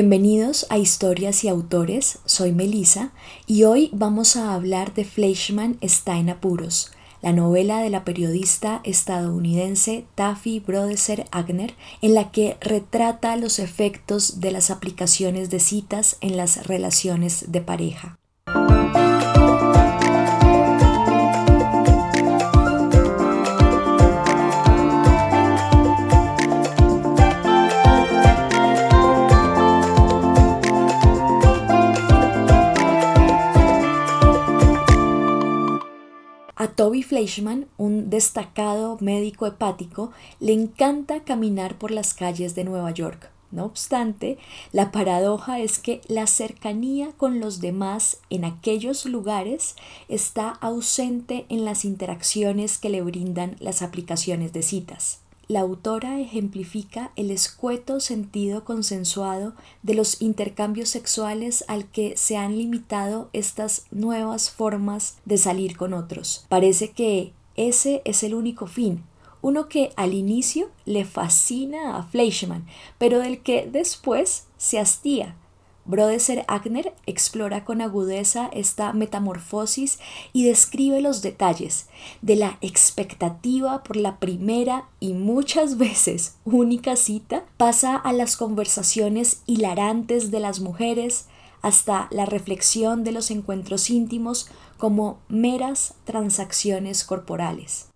Bienvenidos a Historias y Autores, soy Melissa y hoy vamos a hablar de Fleischmann está en apuros, la novela de la periodista estadounidense Taffy Brodesser Agner, en la que retrata los efectos de las aplicaciones de citas en las relaciones de pareja. Toby Fleischman, un destacado médico hepático, le encanta caminar por las calles de Nueva York. No obstante, la paradoja es que la cercanía con los demás en aquellos lugares está ausente en las interacciones que le brindan las aplicaciones de citas la autora ejemplifica el escueto sentido consensuado de los intercambios sexuales al que se han limitado estas nuevas formas de salir con otros. Parece que ese es el único fin, uno que al inicio le fascina a Fleischmann, pero del que después se hastía Brodesser Agner explora con agudeza esta metamorfosis y describe los detalles de la expectativa por la primera y muchas veces única cita, pasa a las conversaciones hilarantes de las mujeres, hasta la reflexión de los encuentros íntimos como meras transacciones corporales.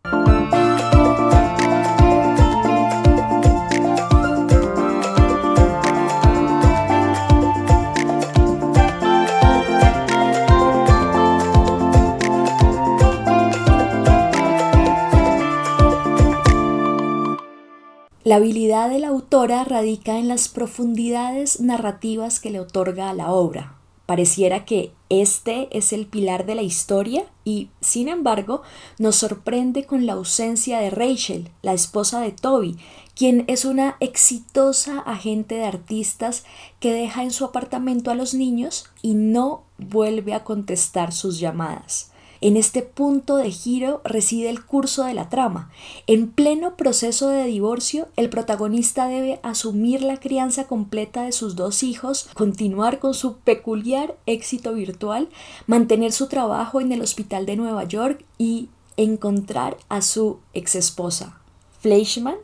La habilidad de la autora radica en las profundidades narrativas que le otorga a la obra. Pareciera que este es el pilar de la historia y, sin embargo, nos sorprende con la ausencia de Rachel, la esposa de Toby, quien es una exitosa agente de artistas que deja en su apartamento a los niños y no vuelve a contestar sus llamadas. En este punto de giro reside el curso de la trama. En pleno proceso de divorcio, el protagonista debe asumir la crianza completa de sus dos hijos, continuar con su peculiar éxito virtual, mantener su trabajo en el hospital de Nueva York y encontrar a su exesposa. Fleischmann,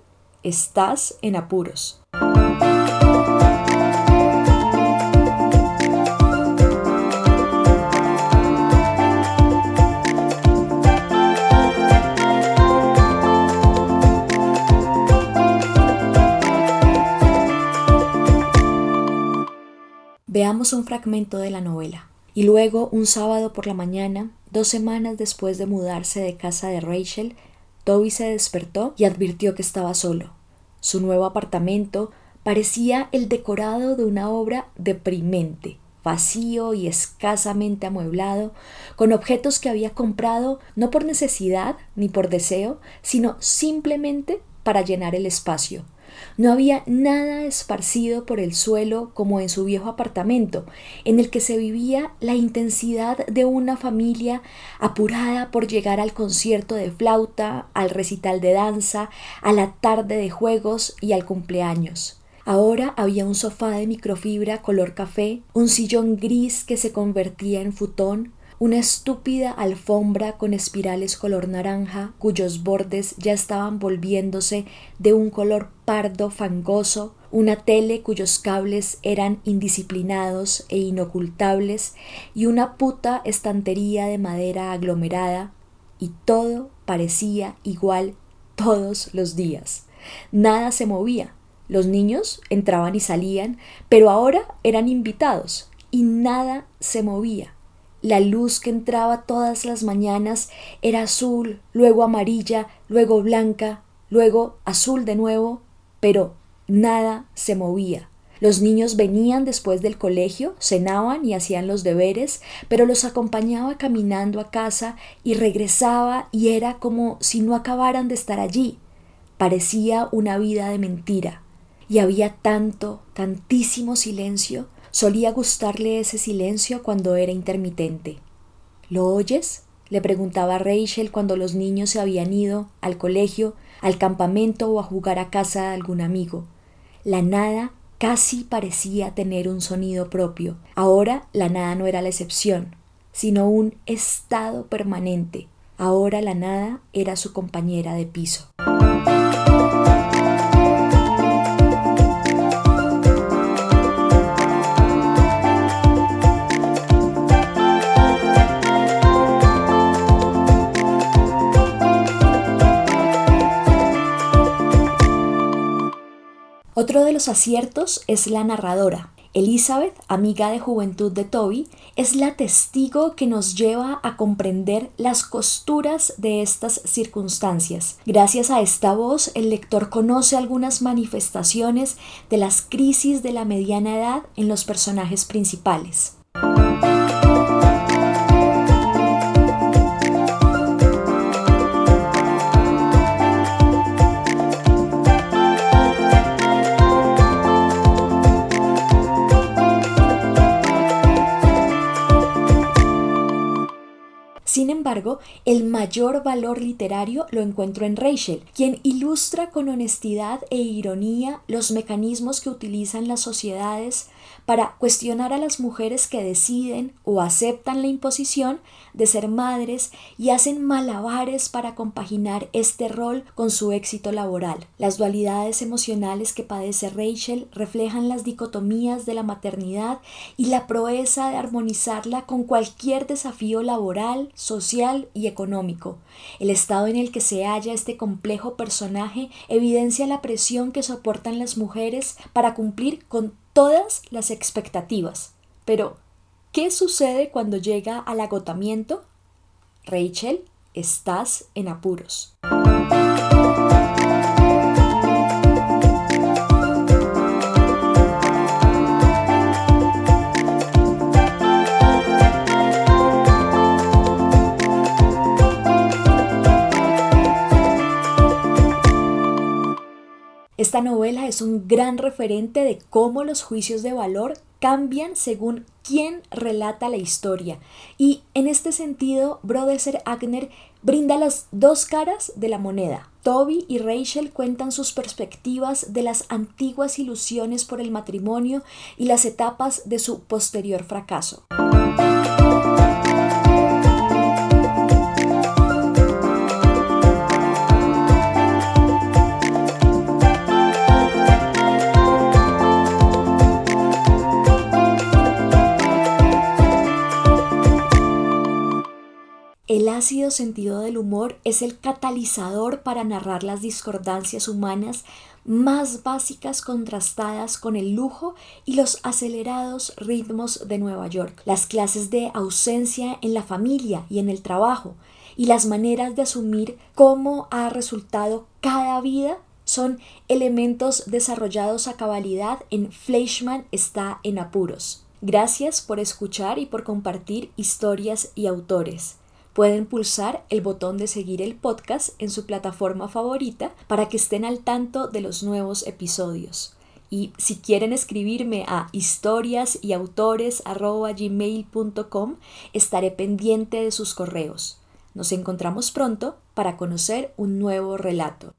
estás en apuros. Veamos un fragmento de la novela. Y luego, un sábado por la mañana, dos semanas después de mudarse de casa de Rachel, Toby se despertó y advirtió que estaba solo. Su nuevo apartamento parecía el decorado de una obra deprimente, vacío y escasamente amueblado, con objetos que había comprado no por necesidad ni por deseo, sino simplemente para llenar el espacio. No había nada esparcido por el suelo como en su viejo apartamento, en el que se vivía la intensidad de una familia apurada por llegar al concierto de flauta, al recital de danza, a la tarde de juegos y al cumpleaños. Ahora había un sofá de microfibra color café, un sillón gris que se convertía en futón, una estúpida alfombra con espirales color naranja cuyos bordes ya estaban volviéndose de un color pardo fangoso, una tele cuyos cables eran indisciplinados e inocultables y una puta estantería de madera aglomerada y todo parecía igual todos los días. Nada se movía. Los niños entraban y salían, pero ahora eran invitados y nada se movía. La luz que entraba todas las mañanas era azul, luego amarilla, luego blanca, luego azul de nuevo, pero nada se movía. Los niños venían después del colegio, cenaban y hacían los deberes, pero los acompañaba caminando a casa y regresaba y era como si no acabaran de estar allí. Parecía una vida de mentira. Y había tanto, tantísimo silencio Solía gustarle ese silencio cuando era intermitente. ¿Lo oyes? le preguntaba Rachel cuando los niños se habían ido al colegio, al campamento o a jugar a casa de algún amigo. La nada casi parecía tener un sonido propio. Ahora la nada no era la excepción, sino un estado permanente. Ahora la nada era su compañera de piso. Otro de los aciertos es la narradora. Elizabeth, amiga de juventud de Toby, es la testigo que nos lleva a comprender las costuras de estas circunstancias. Gracias a esta voz, el lector conoce algunas manifestaciones de las crisis de la mediana edad en los personajes principales. Embargo, el mayor valor literario lo encuentro en Rachel, quien ilustra con honestidad e ironía los mecanismos que utilizan las sociedades para cuestionar a las mujeres que deciden o aceptan la imposición de ser madres y hacen malabares para compaginar este rol con su éxito laboral. Las dualidades emocionales que padece Rachel reflejan las dicotomías de la maternidad y la proeza de armonizarla con cualquier desafío laboral, social y económico. El estado en el que se halla este complejo personaje evidencia la presión que soportan las mujeres para cumplir con todas las expectativas. Pero, ¿qué sucede cuando llega al agotamiento? Rachel, estás en apuros. Esta novela es un gran referente de cómo los juicios de valor cambian según quién relata la historia. Y en este sentido, Brodeser Agner brinda las dos caras de la moneda. Toby y Rachel cuentan sus perspectivas de las antiguas ilusiones por el matrimonio y las etapas de su posterior fracaso. Ácido sentido del humor es el catalizador para narrar las discordancias humanas más básicas contrastadas con el lujo y los acelerados ritmos de Nueva York, las clases de ausencia en la familia y en el trabajo, y las maneras de asumir cómo ha resultado cada vida son elementos desarrollados a cabalidad en Fleischmann está en apuros. Gracias por escuchar y por compartir historias y autores. Pueden pulsar el botón de seguir el podcast en su plataforma favorita para que estén al tanto de los nuevos episodios. Y si quieren escribirme a historias estaré pendiente de sus correos. Nos encontramos pronto para conocer un nuevo relato.